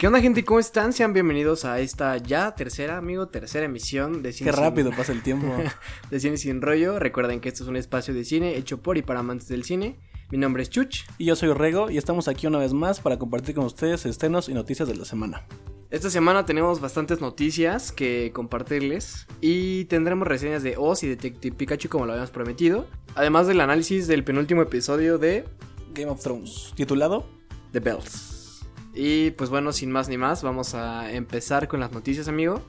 ¿Qué onda, gente? ¿Cómo están? Sean bienvenidos a esta ya tercera, amigo, tercera emisión de Cine. Qué rápido pasa el tiempo. de Cine Sin Rollo. Recuerden que esto es un espacio de cine hecho por y para amantes del cine. Mi nombre es Chuch. Y yo soy Rego y estamos aquí una vez más para compartir con ustedes estrenos y noticias de la semana. Esta semana tenemos bastantes noticias que compartirles y tendremos reseñas de Oz y Detective Pikachu como lo habíamos prometido. Además del análisis del penúltimo episodio de Game of Thrones, titulado The Bells. Y pues bueno, sin más ni más, vamos a empezar con las noticias, amigo.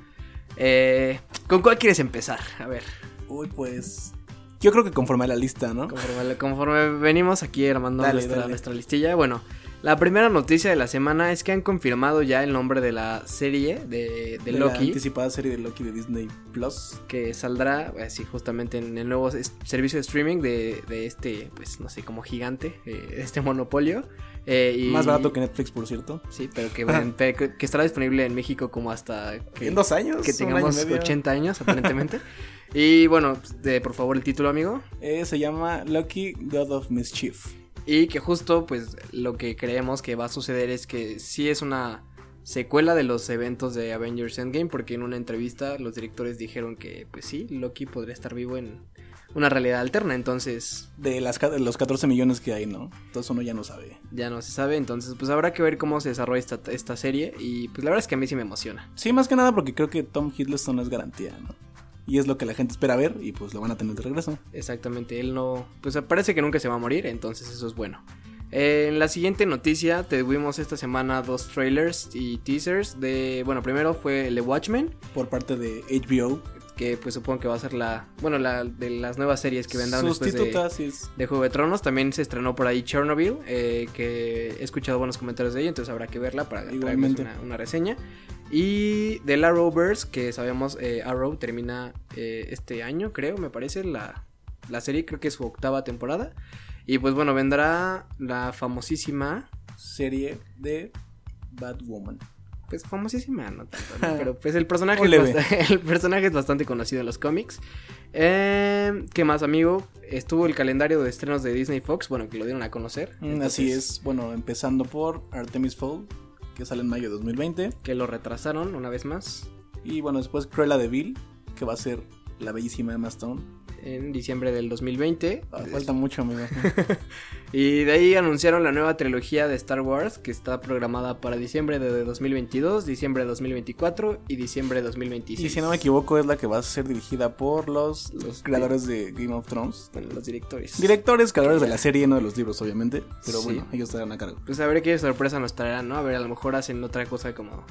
Eh, ¿Con cuál quieres empezar? A ver. Uy, pues. Yo creo que conforme a la lista, ¿no? Conforme, venimos aquí armando nuestra, nuestra listilla. Bueno, la primera noticia de la semana es que han confirmado ya el nombre de la serie de, de, Loki. La anticipada serie de Loki de Disney Plus. Que saldrá, así justamente en el nuevo servicio de streaming de, de este, pues no sé, como gigante, eh, este monopolio. Eh, Más barato que Netflix, por cierto. Sí, pero que, que, estará disponible en México como hasta... Que, en dos años. Que tengamos 80 años, aparentemente. y bueno, de, por favor, el título, amigo. Eh, se llama Lucky God of Mischief. Y que justo, pues, lo que creemos que va a suceder es que sí es una secuela de los eventos de Avengers Endgame, porque en una entrevista los directores dijeron que, pues sí, Loki podría estar vivo en una realidad alterna, entonces... De, las, los 14 millones que hay, ¿no? Entonces uno ya no sabe. Ya no se sabe, entonces pues habrá que ver cómo se desarrolla esta, esta serie y pues la verdad es que a mí sí me emociona. Sí, más que nada porque creo que Tom Hiddleston es garantía, ¿no? Y es lo que la gente espera ver y pues lo van a tener de regreso. Exactamente, él no... Pues parece que nunca se va a morir, entonces eso es bueno. en la siguiente noticia tuvimos esta semana dos trailers y teasers de, bueno, primero fue el de Watchmen. Por parte de HBO que pues supongo que va a ser la, bueno, la de las nuevas series que vendrán después de, de Juego de Tronos. También se estrenó por ahí Chernobyl, eh, que he escuchado buenos comentarios de ella, entonces habrá que verla para Igualmente. Una, una, reseña. Y de la Arrowverse, que sabemos eh, Arrow termina eh, este año, creo, me parece, la, la serie, creo que es su octava temporada. Y pues bueno, vendrá la famosísima serie de Batwoman pues famosísima, no tanto, pero pues el personaje, es el personaje es bastante conocido en los cómics. Eh, ¿Qué más, amigo? Estuvo el calendario de estrenos de Disney Fox, bueno, que lo dieron a conocer. Mm, así es, bueno, empezando por Artemis Fowl, que sale en mayo de 2020. Que lo retrasaron una vez más. Y bueno, después Cruella de Vil, que va a ser la bellísima Emma Stone en diciembre del 2020. Ah, falta mucho, amigo. y de ahí anunciaron la nueva trilogía de Star Wars que está programada para diciembre de 2022, diciembre de 2024 y diciembre de 2026. Y si no me equivoco es la que va a ser dirigida por los, los creadores de Game of Thrones. los directores. Directores, creadores de la serie, no de los libros, obviamente. Pero bueno, ellos estarán a cargo. Pues a ver qué sorpresa nos traerán, ¿no? A ver, a lo mejor hacen otra cosa como...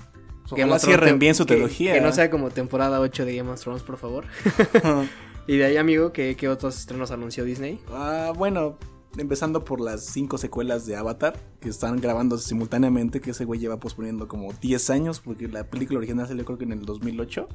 Que no cierren bien su trilogía. Que, no sea como temporada 8 de Game of Thrones, por favor. Y de ahí, amigo, ¿qué, otros estrenos anunció Disney? Ah, bueno, empezando por las cinco secuelas de Avatar, que están grabándose simultáneamente, que ese güey lleva posponiendo como 10 años, porque la película original salió creo que en el 2008.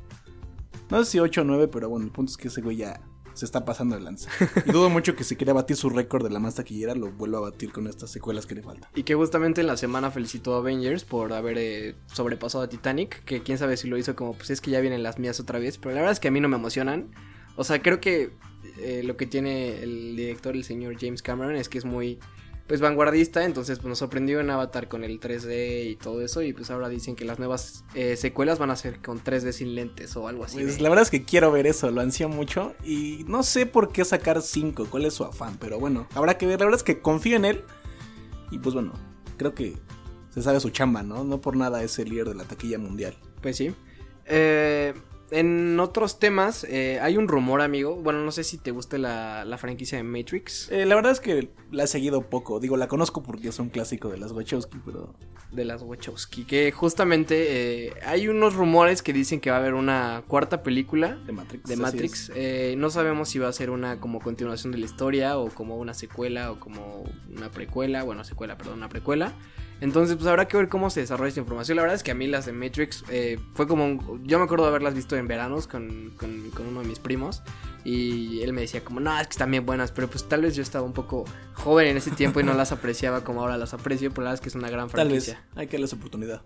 No sé si 8 o 9, pero bueno, el punto es que ese güey ya se está pasando de lanza. Y dudo mucho que si quiera batir su récord de la más taquillera, lo vuelva a batir con estas secuelas que le faltan. Y que justamente en la semana felicitó a Avengers por haber eh, sobrepasado a Titanic, que quién sabe si lo hizo como, pues es que ya vienen las mías otra vez, pero la verdad es que a mí no me emocionan. O sea, creo que eh, lo que tiene el director, el señor James Cameron, es que es muy pues vanguardista, entonces pues, nos sorprendió en Avatar con el 3D y todo eso y pues ahora dicen que las nuevas eh, secuelas van a ser con 3D sin lentes o algo así. Pues la verdad es que quiero ver eso, lo ansío mucho y no sé por qué sacar 5, cuál es su afán, pero bueno, habrá que ver, la verdad es que confío en él y pues bueno, creo que se sabe su chamba, ¿no? No por nada es el líder de la taquilla mundial. Pues sí. Eh, en otros temas, eh, hay un rumor, amigo. Bueno, no sé si te gusta la, franquicia de Matrix. Eh, la verdad es que la he seguido poco. Digo, la conozco porque es un clásico de las Wachowski, pero. De las Wachowski. Que justamente eh, hay unos rumores que dicen que va a haber una cuarta película de Matrix. De Matrix. no sabemos si va a ser una como continuación de la historia o como una secuela o como una precuela. Bueno, secuela, perdón, una precuela. Entonces, pues habrá que ver cómo se desarrolla esta información. La verdad es que a mí las de Matrix eh, fue como... yo me acuerdo de haberlas visto en veranos con, con, uno de mis primos. Y él me decía como, no, es que están bien buenas. Pero pues tal vez yo estaba un poco joven en ese tiempo y no las apreciaba como ahora las aprecio. Pero la verdad es que es una gran franquicia. Tal vez, hay que darles oportunidad.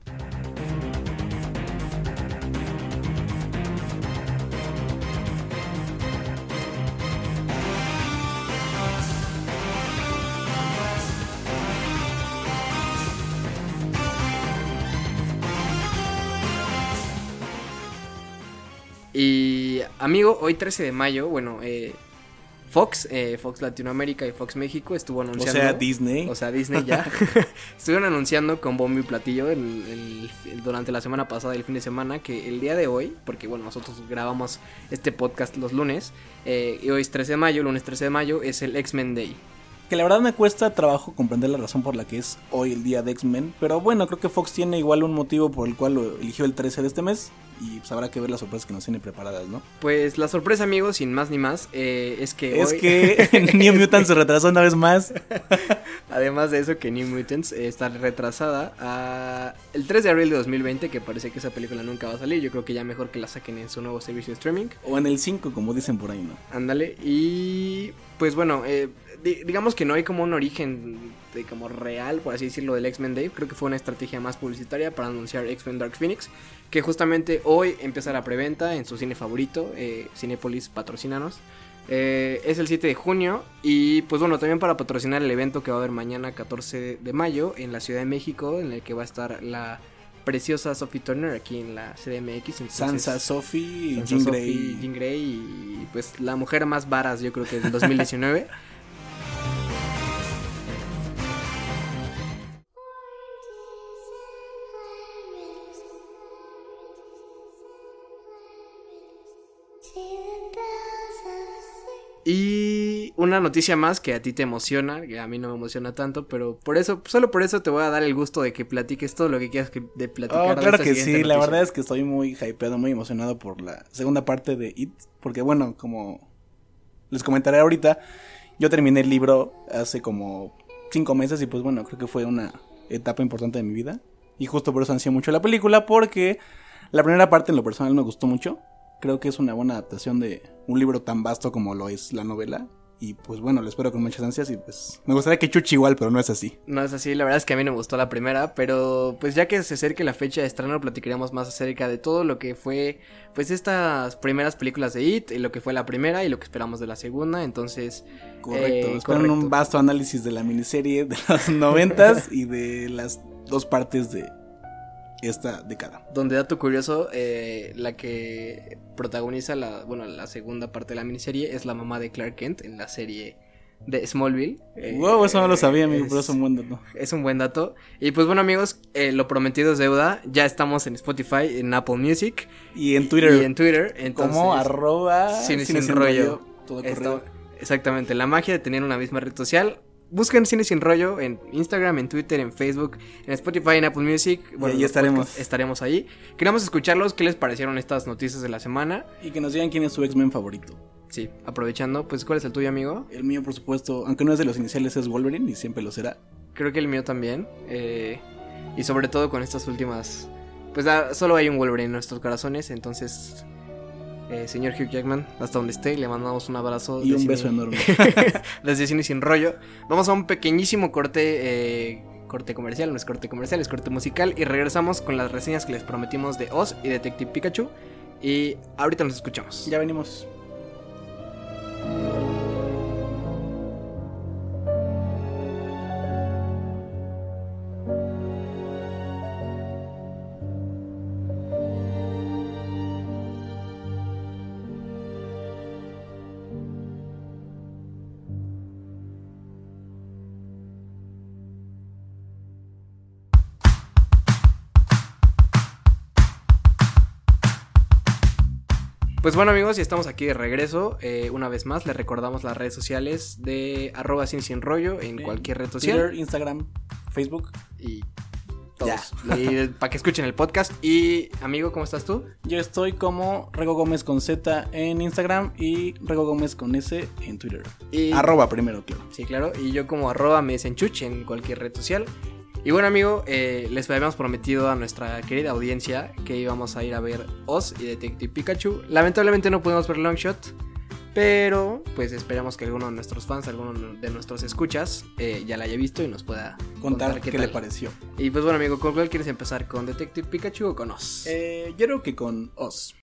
Amigo, hoy 13 de mayo, bueno, eh, Fox, eh, Fox Latinoamérica y Fox México estuvo O anunciando. sea, Disney. O sea, Disney ya. Estuvieron anunciando con bombo y platillo el- el- durante la semana pasada y el fin de semana que el día de hoy, porque bueno, nosotros grabamos este podcast los lunes, eh, y hoy es 13 de mayo, lunes 13 de mayo, es el X-Men Day. Que la verdad me cuesta trabajo comprender la razón por la que es hoy el día de X-Men. Pero bueno, creo que Fox tiene igual un motivo por el cual lo eligió el 13 de este mes. Y pues habrá que ver las sorpresas que nos tiene preparadas, ¿no? Pues la sorpresa, amigos, sin más ni más, eh, es que Es hoy- que New Mutant se retrasó una vez más. Además de eso, que New Mutants eh, está retrasada a el 3 de abril de 2020, que parece que esa película nunca va a salir. Yo creo que ya mejor que la saquen en su nuevo servicio de streaming. O en el 5, como dicen por ahí, ¿no? Ándale. Y pues bueno, eh, digamos que no hay como un origen de como real, por así decirlo, del X-Men Day. Creo que fue una estrategia más publicitaria para anunciar X-Men Dark Phoenix, que justamente hoy empieza la preventa en su cine favorito, eh, Cinepolis patrocínanos. Eh, es el 7 de junio y pues bueno, también para patrocinar el evento que va a haber mañana 14 de mayo en la Ciudad de México, en el que va a estar la preciosa Sophie Turner aquí en la CDMX. entonces- Sansa, Sophie, Sansa Jean Sophie, Grey. Jean Grey y pues la mujer más varas yo creo que del 2019. y una noticia más que a ti te emociona, que a mí no me emociona tanto, pero por eso, solo por eso te voy a dar el gusto de que platiques todo lo que quieras que, de platicar. Oh, claro que sí, la verdad es que estoy muy hypeado, muy emocionado por la segunda parte de It, porque bueno, como les comentaré ahorita, yo terminé el libro hace como cinco meses y pues bueno, creo que fue una etapa importante de mi vida y justo por eso ansié mucho la película, porque la primera parte en lo personal me gustó mucho, creo que es una buena adaptación de un libro tan vasto como lo es la novela. Y pues bueno, lo espero con muchas ansias y pues me gustaría que chuchi igual, pero no es así. No es así, la verdad es que a mí no me gustó la primera, pero pues ya que se acerque la fecha de estreno platicaremos más acerca de todo lo que fue pues estas primeras películas de It, y lo que fue la primera y lo que esperamos de la segunda, entonces Correcto, eh, correcto. un vasto análisis de la miniserie de los noventas y de las dos partes de esta década. Donde dato curioso, eh, la que protagoniza la, bueno, la segunda parte de la miniserie es la mamá de Clark Kent en la serie de Smallville. Eh, wow, eso no lo sabía, amigo, es- pero es un buen dato. Es un buen dato. Y pues bueno amigos, eh, lo prometido es deuda. Ya estamos en Spotify, en Apple Music Y en Twitter, y en Twitter. Entonces, como arroba Cine Sin Rollo. todo exactamente, la magia de tener una misma red social. Busquen Cine Sin Rollo en Instagram, en Twitter, en Facebook, en Spotify, en Apple Music. ahí los estaremos. podcasts, estaremos ahí. Queremos escucharlos. ¿Qué les parecieron estas noticias de la semana? Y que nos digan quién es su X-Men favorito. Sí, aprovechando. Pues, ¿cuál es el tuyo, amigo? El mío, por supuesto, aunque no es de los iniciales, es Wolverine y siempre lo será. Creo que el mío también. eh, y sobre todo con estas últimas. Pues ah, solo hay un Wolverine en nuestros corazones. Entonces, eh, señor Hugh Jackman, hasta donde esté, le mandamos un abrazo. Y un cine- beso enorme. Desde Cine Sin Rollo. Vamos a un pequeñísimo corte. eh, corte comercial, no es corte comercial, es corte musical. Y regresamos con las reseñas que les prometimos de Oz y Detective Pikachu. Y ahorita nos escuchamos. ya venimos. Pues bueno amigos, y estamos aquí de regreso. eh, una vez más, les recordamos las redes sociales de arroba Sin Rollo en cualquier red social. Twitter, Instagram, Facebook. Y todos. para que escuchen el podcast. Y amigo, ¿cómo estás tú? Yo estoy como Rego Gómez con Z en Instagram y Rego Gómez con S en Twitter. Y, Arroba primero, claro. Sí, claro. Y yo como arroba me dicen chuch en cualquier red social. Y bueno, amigo, eh, les habíamos prometido a nuestra querida audiencia que íbamos a ir a ver Oz y Detective Pikachu. Lamentablemente no pudimos ver Longshot. Pero, pues esperamos que alguno de nuestros fans, alguno de nuestros escuchas, eh, ya la haya visto y nos pueda Contar, qué, le pareció. Y pues bueno, amigo, ¿con cuál quieres empezar? ¿Con Detective Pikachu o con Oz? Eh, yo creo que con Oz.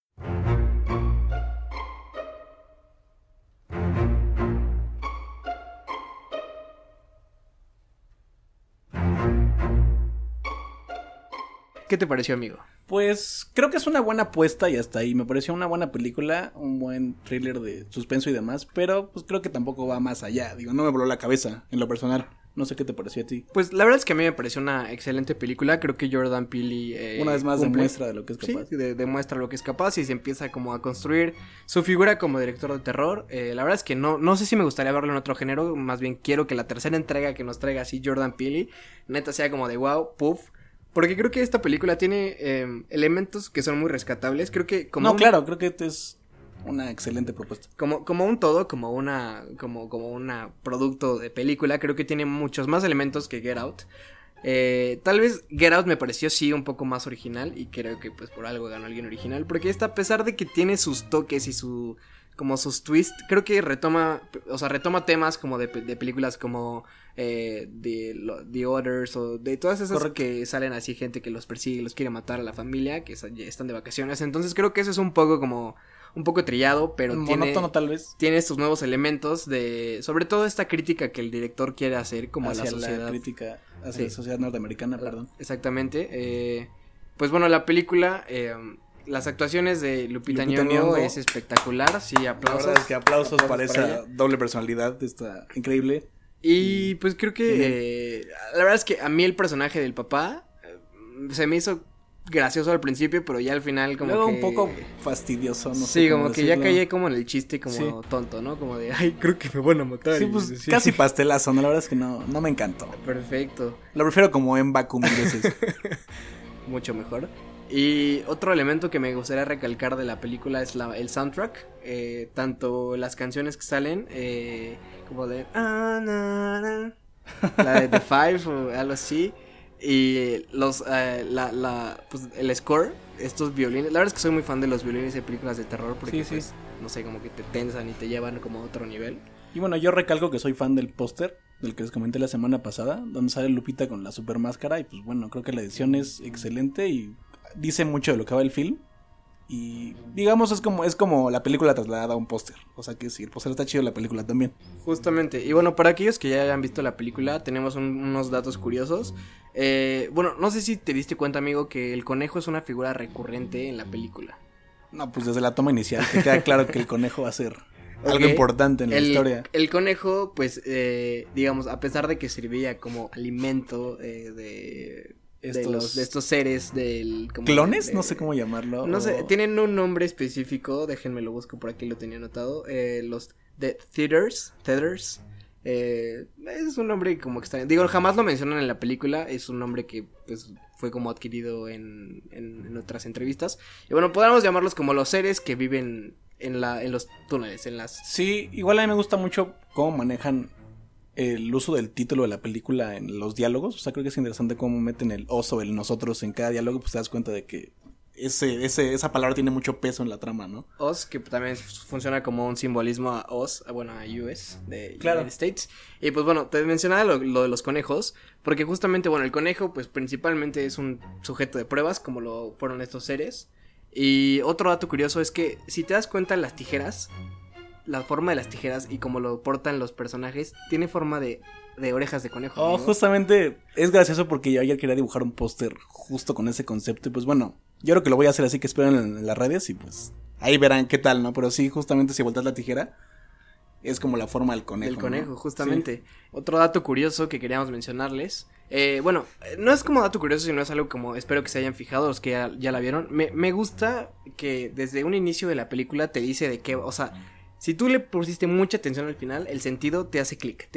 ¿Qué te pareció, amigo? Pues creo que es una buena apuesta y hasta ahí. Me pareció una buena película, un buen thriller de suspenso y demás, pero pues creo que tampoco va más allá. Digo, no me voló la cabeza en lo personal. No sé qué te pareció a ti. Pues la verdad es que a mí me pareció una excelente película. Creo que Jordan Peele. Eh, una vez más cumple. demuestra de lo que es capaz. Sí, de- demuestra lo que es capaz y se empieza como a construir su figura como director de terror. Eh, la verdad es que no, no sé si me gustaría verlo en otro género. Más bien quiero que la tercera entrega que nos traiga así Jordan Peele, neta sea como de wow, puff. Porque creo que esta película tiene eh, elementos que son muy rescatables. Creo que como no, un- claro, creo que es una excelente propuesta. como, como un todo, como una, como, como una producto de película, creo que tiene muchos más elementos que Get Out. Eh, tal vez Get Out me pareció sí un poco más original y creo que pues por algo ganó alguien original, porque esta a pesar de que tiene sus toques y su como sus twists, creo que retoma, o sea, retoma temas como de, de películas como eh, de lo- The Others o de todas esas Correcto. que salen así gente que los persigue, los quiere matar a la familia, que están de vacaciones, entonces creo que eso es un poco como un poco trillado, pero tiene tal vez. tiene estos nuevos elementos de sobre todo esta crítica que el director quiere hacer como hacia a la sociedad crítica, hacia Sí. la sociedad norteamericana, perdón. exactamente eh, pues bueno la película eh, las actuaciones de Lupita, Lupita Nyong'o es espectacular sí La aplausos verdad es que aplausos, Aplausos para para esa doble personalidad, está increíble. y pues creo que eh, la verdad es que a mí el personaje del papá eh, se me hizo gracioso al principio pero ya al final como Luego que un poco fastidioso, no sé sí, como que ya caí como en el chiste como Sí. tonto, ¿no? Como de, ay, creo que me van a matar. Sí, pues sí. casi pastelazo, ¿no? La verdad es que no, no me encantó. Perfecto. Lo prefiero como en mil veces. mucho mejor. Y otro elemento que me gustaría recalcar de la película es la, el soundtrack. eh, tanto las canciones que salen, eh, como de. "Ah, na, na", la de The Five o algo así. Y los, eh, la, la, pues, el score, estos violines. La verdad es que soy muy fan de los violines de películas de terror porque, Sí, sí. pues, no sé, como que te tensan y te llevan como a otro nivel. Y bueno, yo recalco que soy fan del póster, del que les comenté la semana pasada, donde sale Lupita con la super máscara. Y pues bueno, creo que la edición es excelente y dice mucho de lo que va el film. Y digamos, es como, es como la película trasladada a un póster. O sea que sí, el póster está chido, la película también. Justamente. Y bueno, para aquellos que ya hayan visto la película, tenemos un- unos datos curiosos. Eh, bueno, no sé si te diste cuenta, amigo, que el conejo es una figura recurrente en la película. No, pues desde la toma inicial te queda claro que el conejo va a ser algo importante en la el, historia. el conejo, pues, eh, digamos, a pesar de que servía como alimento eh, de, de, Estos- los, de estos seres del... como ¿Clones? de- No sé cómo llamarlo. No sé, tienen un nombre específico, déjenme lo busco por aquí, lo tenía anotado. eh, los The Theaters, Tethers. eh, es un nombre como extraño. Digo, jamás lo mencionan en la película, es un nombre que pues fue como adquirido en, en, en otras entrevistas. Y bueno, podríamos llamarlos como los seres que viven en, la, en los túneles, en las... Sí, igual a mí me gusta mucho cómo manejan el uso del título de la película en los diálogos. O sea, creo que es interesante cómo meten el oso, el nosotros en cada diálogo, pues te das cuenta de que ese, ese, esa palabra tiene mucho peso en la trama, ¿no? Oz, que también funciona como un simbolismo a Oz, bueno, a US, de Claro. United States. Y pues bueno, te mencionaba lo, lo de los conejos, porque justamente, bueno, el conejo, pues principalmente es un sujeto de pruebas, como lo fueron estos seres. Y otro dato curioso es que, si te das cuenta, las tijeras, la forma de las tijeras y como lo portan los personajes, tiene forma de, de orejas de conejo. Oh, justamente es gracioso porque yo ayer quería dibujar un póster justo con ese concepto. Y pues bueno, yo creo que lo voy a hacer así que esperen en, las redes y pues ahí verán qué tal, ¿no? Pero sí, justamente si volteas la tijera, es como la forma del conejo. Del conejo, ¿no? justamente. Otro dato curioso que queríamos mencionarles. eh, bueno, no es como dato curioso, sino es algo como espero que se hayan fijado los que ya, ya la vieron. Me, me gusta que desde un inicio de la película te dice de qué, o sea, si tú le pusiste mucha atención al final, el sentido te hace clic.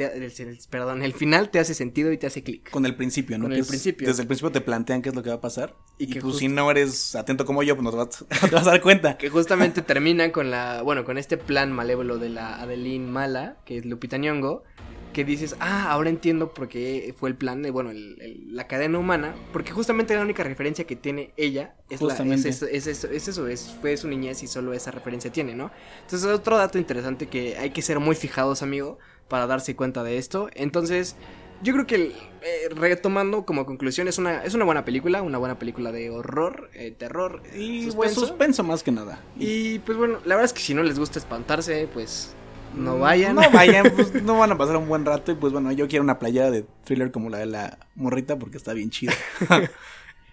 Perdón, el final te hace sentido y te hace clic. Con el principio, ¿no? Con el es- principio. Desde el principio te plantean qué es lo que va a pasar. Y Y, que pues just- si no eres atento como yo, pues no te vas, no te vas a dar cuenta. Que justamente termina con la, bueno, con este plan malévolo de la Adeline Mala, que es Lupita Nyong'o, que dices, ah, ahora entiendo por qué fue el plan de, bueno, el- el- la cadena humana, porque justamente la única referencia que tiene ella es, la, es, eso, es, eso, es eso, es- fue su niñez y solo esa referencia tiene, ¿no? Entonces, otro dato interesante que hay que ser muy fijados, amigo, para darse cuenta de esto. Entonces, yo creo que eh, retomando como conclusión, es una, es una buena película, una buena película de horror, eh, terror, Y pues suspenso más que nada. y pues bueno, la verdad es que si no les gusta espantarse, pues no vayan. No vayan, pues no van a pasar un buen rato. Y pues bueno, yo quiero una playera de thriller como la de la morrita porque está bien chida.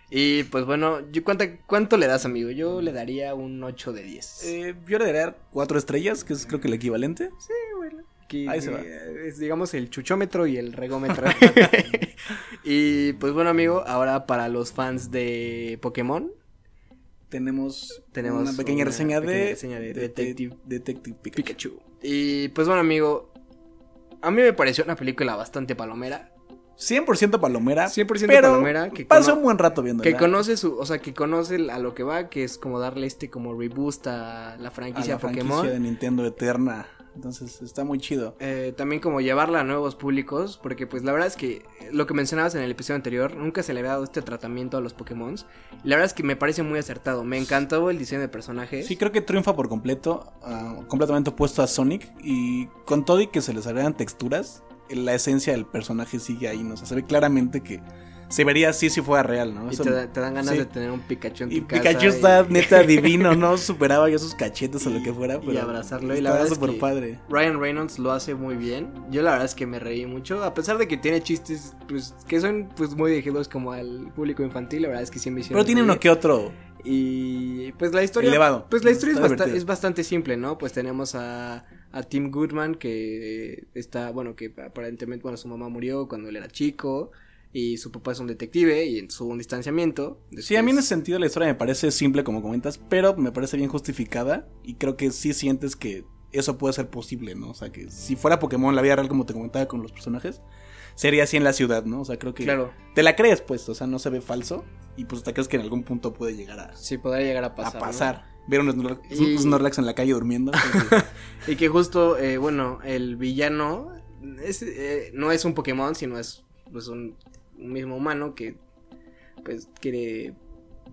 Y pues bueno, yo ¿cuánto, ¿cuánto le das, amigo? Yo le daría un 8 de 10. Eh, yo le daría 4 estrellas, que es creo que el equivalente. Sí, bueno. Aquí, Ahí se va. eh, Es, digamos, el chuchómetro y el regómetro. y pues bueno, amigo, ahora para los fans de Pokémon, Tenemos, Tenemos una pequeña una reseña, pequeña de, reseña de de- Detective- de- Detective Pikachu. Pikachu. Y pues bueno, amigo, a mí me pareció una película bastante palomera. 100% palomera. 100% pero palomera, que pasó cono- un buen rato viendo. Que conoce su, o sea, que conoce a lo que va, que es como darle este como reboost a la a franquicia la Pokémon. franquicia de Nintendo Eterna. Entonces está muy chido. Eh, también como llevarla a nuevos públicos, porque pues la verdad es que lo que mencionabas en el episodio anterior, nunca se le había dado este tratamiento a los Pokémon. Y la verdad es que me parece muy acertado. Me encantó el diseño de personajes. Sí, creo que triunfa por completo, ah, completamente opuesto a Sonic. Y con todo y que se les agregan texturas, la esencia del personaje sigue ahí, ¿no? O sea, se ve claramente que se vería así si fuera real, ¿no? y Eso- te, da- te dan ganas sí. de tener un Pikachu en tu Y casa Pikachu y- está neta divino, ¿no? Superaba ya sus cachetes o lo que fuera. y abrazarlo, y la verdad es que- padre. Ryan Reynolds lo hace muy bien. Yo la verdad es que me reí mucho. A pesar de que tiene chistes pues, que son pues muy dirigidos como al público infantil, la verdad es que sí me hicieron Pero tiene uno que otro. Y pues la historia. Elevado. Pues la historia es bastante simple, ¿no? Pues tenemos a, a Tim Goodman que está, bueno, que aparentemente, bueno, su mamá murió cuando él era chico. Y su papá es un detective y en su un distanciamiento. Sí, a mí en Después- ese sentido la historia me parece simple como comentas, pero me parece bien justificada y creo que sí sientes que eso puede ser posible, ¿no? O sea, que si fuera Pokémon la vida real como te comentaba con los personajes, sería así en la ciudad, ¿no? O sea, creo que Claro, te la crees pues, o sea, no se ve falso y pues te crees que en algún punto puede llegar a, sí podría llegar a a pasar. ¿no? pasar. Ver unos, Snorlax- Y- Snorlax en la calle durmiendo. entonces, Y que justo, eh, bueno, el villano es, eh, no es un Pokémon, sino es pues un, un mismo humano que pues quiere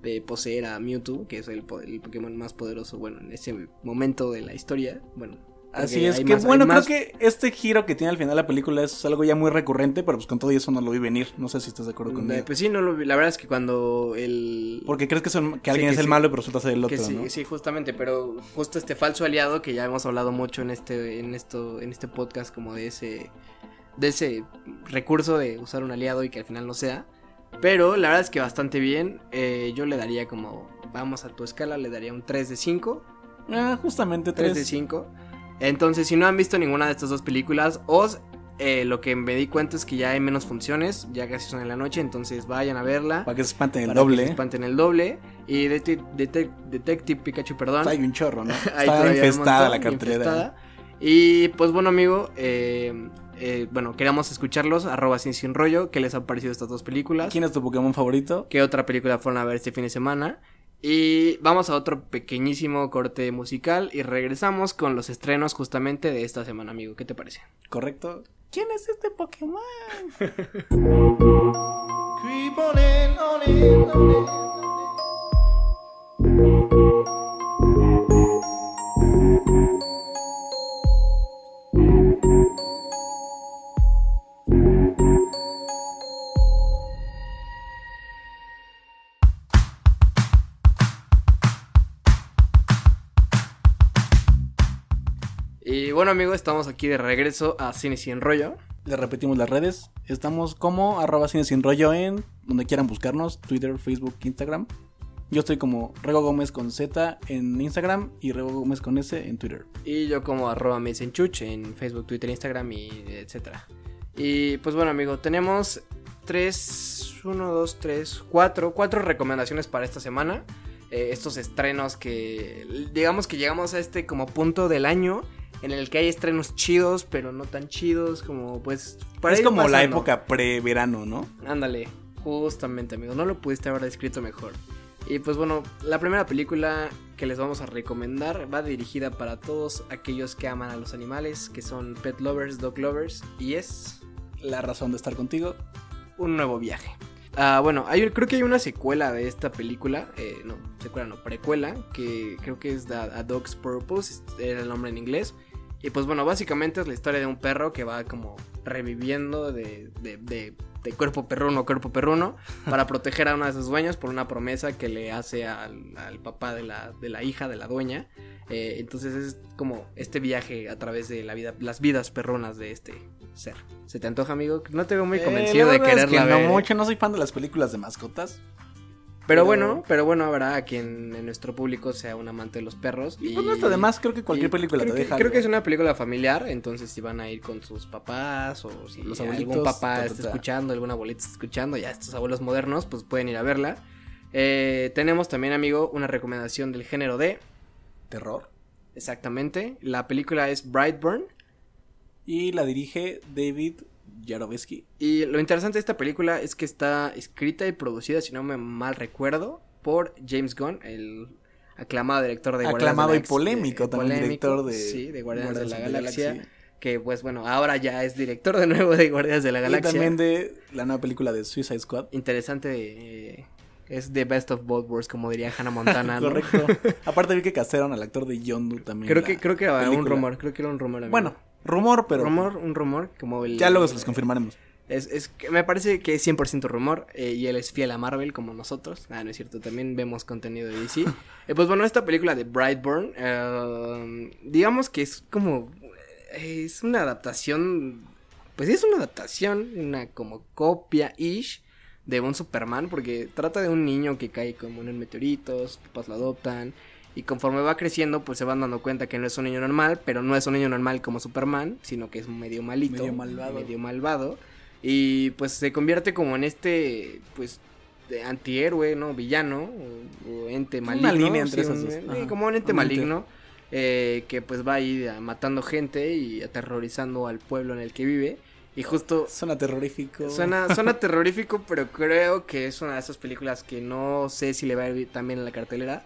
eh, poseer a Mewtwo, que es el, el Pokémon más poderoso, bueno, en ese momento de la historia. Bueno, Así es, que más- bueno, más- creo que este giro que tiene al final la película es algo ya muy recurrente, pero pues con todo y eso no lo vi venir. No sé si estás de acuerdo eh, conmigo. Pues sí, no lo vi. La verdad es que cuando el... Porque crees que, son- que Sí, alguien que es el sí. malo, pero resulta ser el que otro, sí, ¿no? sí, justamente, pero justo este falso aliado que ya hemos hablado mucho en este, en esto, en este podcast, como de ese, de ese recurso de usar un aliado y que al final no sea. Pero la verdad es que bastante bien. eh, yo le daría como, vamos a tu escala, le daría un 3 de 5. Ah, justamente 3 tres. de 5. Entonces, si no han visto ninguna de estas dos películas, os eh, lo que me di cuenta es que ya hay menos funciones, ya casi son en la noche, entonces vayan a verla. Para que se espanten el para que se doble. espanten el doble. Y Detec- Detec- Detective Pikachu, perdón. Hay un chorro, ¿no? Está infestada montón, la cartelera. infestada. Y pues bueno, amigo, eh, eh, bueno, queremos escucharlos, arroba sin, sin rollo, qué les han parecido estas dos películas, ¿Quién es tu Pokémon favorito? qué otra película fueron a ver este fin de semana. Y vamos a otro pequeñísimo corte musical y regresamos con los estrenos justamente de esta semana, amigo. ¿Qué te parece? ¿Correcto? ¿Quién es este Pokémon? Creep on in, on in, on in. Bueno, amigo, estamos aquí de regreso a Cine Sin Rollo. Le repetimos las redes. Estamos como arroba cine sin rollo en donde quieran buscarnos. Twitter, Facebook, Instagram. Yo estoy como Rego Gómez con Z en Instagram y Rego Gómez con S en Twitter. Y yo como arroba en Facebook, Twitter, Instagram y etcétera. Y pues bueno, amigo, tenemos tres, uno, dos, tres, cuatro, cuatro recomendaciones para esta semana. Eh, estos estrenos que, digamos que llegamos a este como punto del año en el que hay estrenos chidos, pero no tan chidos, como pues... para es como la época pre-verano, ¿no? Ándale, justamente, amigo. No lo pudiste haber descrito mejor. Y pues bueno, la primera película que les vamos a recomendar va dirigida para todos aquellos que aman a los animales, que son pet lovers, dog lovers, y es La razón de estar contigo. un nuevo viaje. Ah, bueno, hay, creo que hay una secuela de esta película, eh, no, secuela no, precuela, que creo que es The, A Dog's Purpose, era el nombre en inglés. Y pues bueno, básicamente es la historia de un perro que va como reviviendo de, de, de- de cuerpo perruno a cuerpo perruno para proteger a uno de sus dueños por una promesa que le hace al, al papá de la, de la hija de la dueña. Eh, entonces es como este viaje a través de la vida, las vidas perrunas de este ser. ¿Se te antoja, amigo? No te veo muy Eh, convencido de verdad es quererla que ver. No mucho, no soy fan de las películas de mascotas. Pero, bueno, pero bueno, habrá quien en nuestro público sea un amante de los perros. Y pues no está de más, creo que cualquier película creo te que- deja. Creo que es una película familiar, entonces si van a ir con sus papás o si Los algún papá ta, ta, está escuchando, algún abuelito está escuchando, ya estos abuelos modernos, pues pueden ir a verla. Eh, tenemos también, amigo, una recomendación del género D, terror. exactamente. La película es Brightburn. Y la dirige David Yarovesky. Y lo interesante de esta película es que está escrita y producida, si no me mal recuerdo, por James Gunn, el aclamado director de Aclamado de y polémico también polémico, director de sí, de Guardianes de la Galaxia, que pues bueno, ahora ya es director de nuevo de Guardianes de la Y Galaxia. también de la nueva película de Suicide Squad. Interesante, eh, es the best of both worlds, como diría Hannah Montana, ¿no? Correcto. Aparte vi que castearon al actor de Yondu también. creo que creo que era un rumor, creo que era un rumor. amigo. Bueno, rumor, pero rumor, un rumor, como el ya luego se los confirmaremos. Es, es que me parece que es 100% rumor eh, y él es fiel a Marvel como nosotros. Ah, no es cierto, también vemos contenido de DC. Eh, pues bueno, esta película de Brightburn, eh, digamos que es como... eh, es una adaptación... Pues es una adaptación, una como copia-ish de un Superman porque trata de un niño que cae como en un meteorito, sus papás lo adoptan y conforme va creciendo pues se van dando cuenta que no es un niño normal, pero no es un niño normal como Superman, sino que es medio malito, Medio malvado. medio malvado y pues se convierte como en este pues de antihéroe, ¿no? Villano o, o ente Una maligno, línea entre esas un- dos. eh, como un ente Un ente. maligno eh, que pues va ahí matando gente y aterrorizando al pueblo en el que vive y justo Suena terrorífico. Suena, suena terrorífico, pero creo que es una de esas películas que no sé si le va a ir también en la cartelera.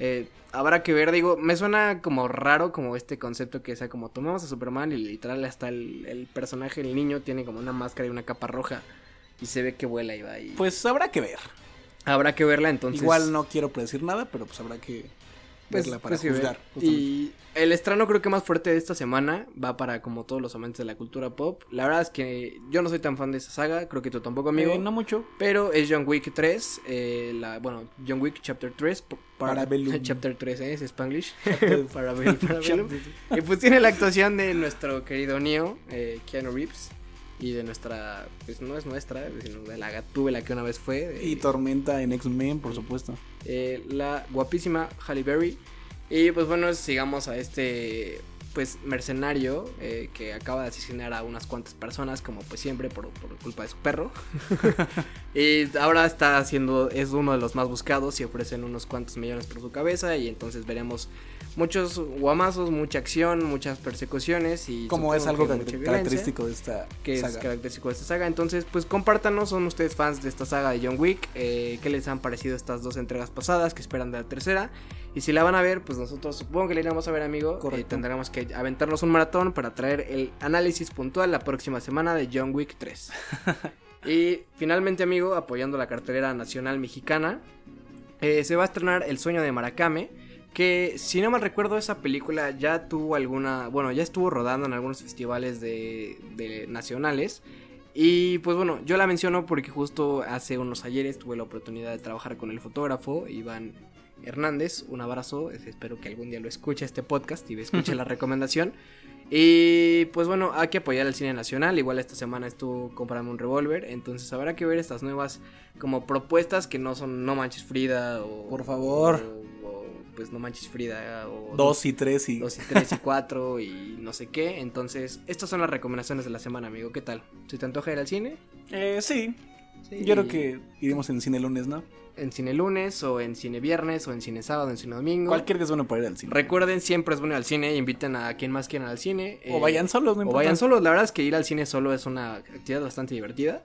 Eh, habrá que ver, digo, me suena como raro como este concepto que sea como tomamos a Superman y literal hasta el, el personaje, el niño, tiene como una máscara y una capa roja y se ve que vuela y va y Pues habrá que ver. habrá que verla entonces. Igual no quiero predecir nada, pero pues habrá que pues, verla para pues, juzgar. Y el estreno creo que más fuerte de esta semana va para como todos los amantes de la cultura pop. La verdad es que yo no soy tan fan de esa saga, creo que tú tampoco, amigo. Eh, no mucho. Pero es John Wick 3, eh, la, bueno, John Wick Chapter 3. p- para- Parabellum. Chapter 3, ¿eh? es Spanglish. Parabellum, Parabellum. y pues tiene la actuación de nuestro querido Neo, eh, Keanu Reeves. Y de nuestra, pues no es nuestra, sino de la gatúbela que una vez fue. Y Tormenta en X-Men, por supuesto. eh, la guapísima Halle Berry. Y pues bueno, sigamos a este pues mercenario eh, que acaba de asesinar a unas cuantas personas, como pues siempre por, por culpa de su perro. y ahora está haciendo, es uno de los más buscados y ofrecen unos cuantos millones por su cabeza. Y entonces veremos muchos guamazos, mucha acción, muchas persecuciones y Como es algo que característico de esta que es característico de esta saga. Entonces, pues compártanos, son ustedes fans de esta saga de John Wick, eh, qué les han parecido estas dos entregas pasadas, que esperan de la tercera. Y si la van a ver, pues nosotros supongo que la iremos a ver, amigo. Eh, Correcto. tendremos que aventarnos un maratón para traer el análisis puntual la próxima semana de John Wick 3. y finalmente, amigo, apoyando la cartelera nacional mexicana, eh, se va a estrenar El sueño de Maracame. Que si no mal recuerdo, esa película ya tuvo alguna. Bueno, ya estuvo rodando en algunos festivales de, de nacionales. Y pues bueno, yo la menciono porque justo hace unos ayeres tuve la oportunidad de trabajar con el fotógrafo Iván Hernández. Un abrazo, es- espero que algún día lo escuche este podcast y escuche la recomendación. Y pues bueno, hay que apoyar al cine nacional. Igual esta semana estuvo comprando un revólver. Entonces habrá que ver estas nuevas como propuestas que no son No Manches Frida o... Por favor. O, o, pues No Manches Frida o... Dos y tres y... 2 y 3 y 4 y no sé qué. Entonces, estas son las recomendaciones de la semana, amigo. ¿Qué tal? ¿Si te antoja ir al cine? Eh, sí. Sí. Yo creo que iremos en cine lunes, ¿no? En cine lunes, o en cine viernes, o en cine sábado, en cine domingo. Cualquier día es bueno para ir al cine. Recuerden, siempre es bueno ir al cine. Inviten a quien más quieran al cine. o eh, vayan solos, no O importa. vayan solos. La verdad es que ir al cine solo es una actividad bastante divertida.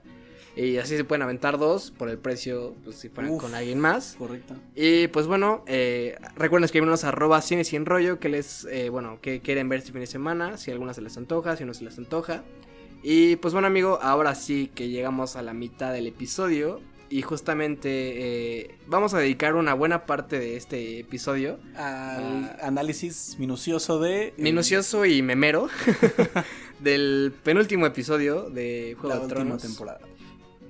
Y así se pueden aventar dos por el precio, pues si fueran Uf. con alguien más. Correcto. Y pues bueno, eh, recuerden escribirnos arroba cine sin rollo, que les, eh, bueno, que quieren ver este fin de semana, si a alguna se les antoja, si no se les antoja. Y pues bueno amigo, ahora sí que llegamos a la mitad del episodio y justamente eh, vamos a dedicar una buena parte de este episodio Al análisis minucioso de... minucioso y memero del penúltimo episodio de Juego la de última Tronos. temporada.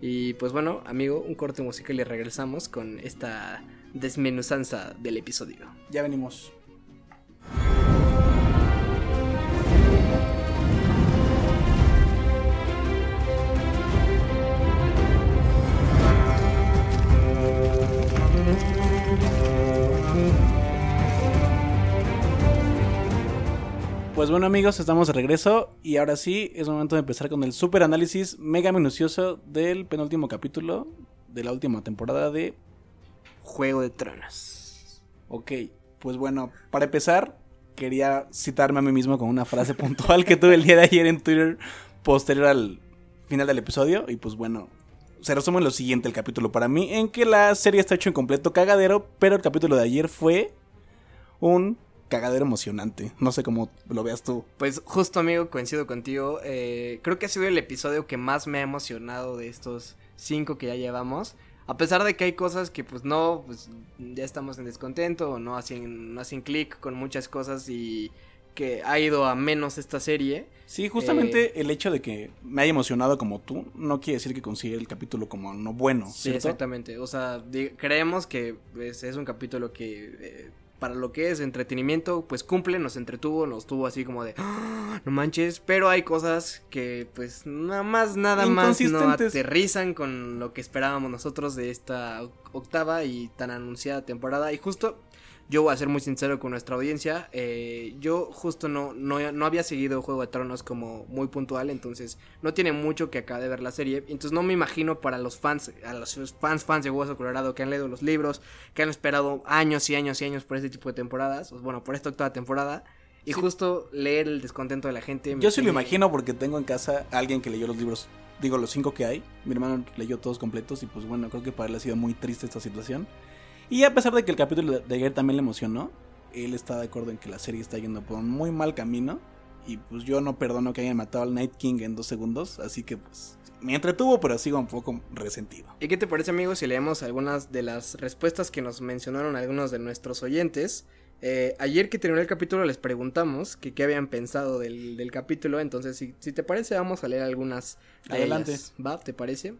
Y pues bueno, amigo, un corte musical y regresamos con esta desmenuzanza del episodio. Ya venimos. Pues bueno amigos, estamos de regreso y ahora sí es momento de empezar con el super análisis mega minucioso del penúltimo capítulo de la última temporada de... Juego de Tronos. Ok, pues bueno, para empezar quería citarme a mí mismo con una frase puntual que tuve el día de ayer en Twitter posterior al final del episodio y pues bueno, se resume en lo siguiente el capítulo para mí, en que la serie está hecho en completo cagadero, pero el capítulo de ayer fue un cagadero emocionante. No sé cómo lo veas tú. Pues justo amigo, coincido contigo. eh, creo que ha sido el episodio que más me ha emocionado de estos cinco que ya llevamos. A pesar de que hay cosas que pues no, pues ya estamos en descontento o no hacen, no hacen clic con muchas cosas y que ha ido a menos esta serie. Sí, justamente el hecho de que me haya emocionado como tú no quiere decir que considere el capítulo como no bueno, Sí, ¿cierto? exactamente. O sea, creemos que pues, es un capítulo que eh, para lo que es entretenimiento, pues cumple, nos entretuvo, nos tuvo así como de "Ah, no manches, pero hay cosas que pues nada más, nada más no aterrizan con lo que esperábamos nosotros de esta octava y tan anunciada temporada. Y justo yo voy a ser muy sincero con nuestra audiencia. eh, yo justo no, no, no había seguido Juego de Tronos como muy puntual. Entonces no tiene mucho que acá de ver la serie. Entonces no me imagino para los fans, a los fans, fans de Hueso Colorado que han leído los libros, que han esperado años y años y años por este tipo de temporadas. Bueno, por esta octava temporada. Y Sí. justo leer el descontento de la gente. Yo sí lo imagino porque tengo en casa a alguien que leyó los libros, digo los cinco que hay. Mi hermano leyó todos completos y pues bueno, creo que para él ha sido muy triste esta situación. Y a pesar de que el capítulo de- ayer también le emocionó, él está de acuerdo en que la serie está yendo por un muy mal camino. Y pues yo no perdono que hayan matado al Night King en dos segundos, así que pues me entretuvo, pero sigo un poco resentido. ¿Y qué te parece, amigos, si leemos algunas de las respuestas que nos mencionaron algunos de nuestros oyentes? Eh, ayer que terminó el capítulo les preguntamos que qué habían pensado del, del capítulo, entonces si, si te parece vamos a leer algunas de Adelante. ellas. ¿Va? ¿Te parece?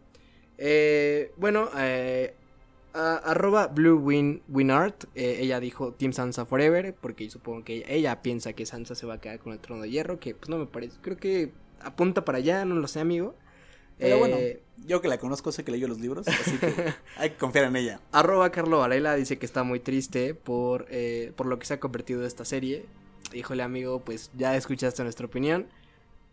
Eh, bueno, eh, a- arroba Blue Win Winart, eh, ella dijo Team Sansa Forever, porque supongo que ella, ella piensa que Sansa se va a quedar con el trono de hierro, que pues no me parece, creo que apunta para allá, no lo sé, amigo. Pero Eh, bueno, yo que la conozco sé que leyó los libros, así que hay que confiar en ella. Arroba Carlo Varela dice que está muy triste por, eh, por lo que se ha convertido esta serie. Híjole amigo, pues ya escuchaste nuestra opinión.